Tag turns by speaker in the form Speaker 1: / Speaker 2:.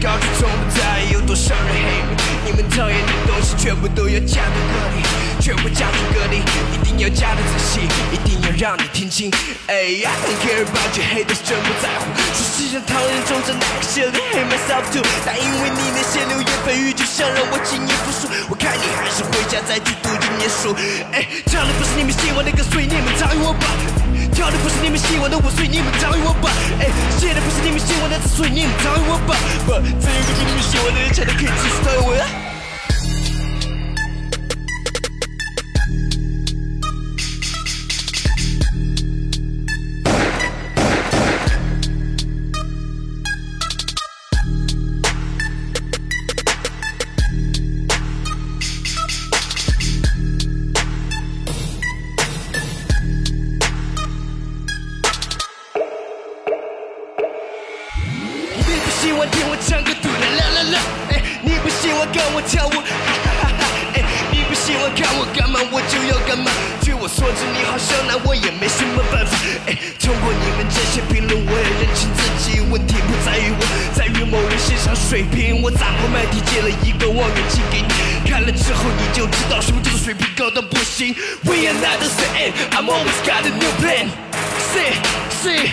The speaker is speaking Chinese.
Speaker 1: 高处从不在意有多少人 hate me 你们讨厌的东西全部都要加在歌里全部加在歌里一定要加得仔细一定要让你听清。I don't care about you haters，真不在乎。说世上讨厌的人总是拉 hate myself too 但因为你那些流言蜚语就想让我轻易服输我看你还是回家再去读几年书 eh 唱的不是你们喜欢的歌所以你们早已忘吧。跳的不是你们喜欢的舞，所以你们讨厌我吧。哎，写的不是你们喜欢的字，所以你们讨厌我吧。不，只有个是你们你不喜欢听我唱歌，嘟啦啦啦啦，哎，你不喜欢看我跳舞，哈哈哈，哎，你不喜欢看我干嘛，我就要干嘛。据我所知，你好像拿我也没什么办法，哎，通过你们这些评论，我也认清自己，问题不在于我，在于某人欣赏水平。我砸破麦地借了一个望远镜给你，看了之后你就知道什么叫做水平高到不行。We are not the same, I'm always got a new plan. Say, say,